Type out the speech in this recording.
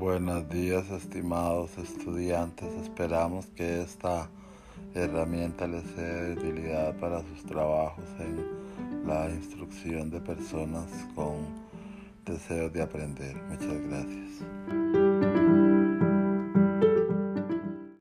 Buenos días estimados estudiantes, esperamos que esta herramienta les sea de utilidad para sus trabajos en la instrucción de personas con deseos de aprender. Muchas gracias.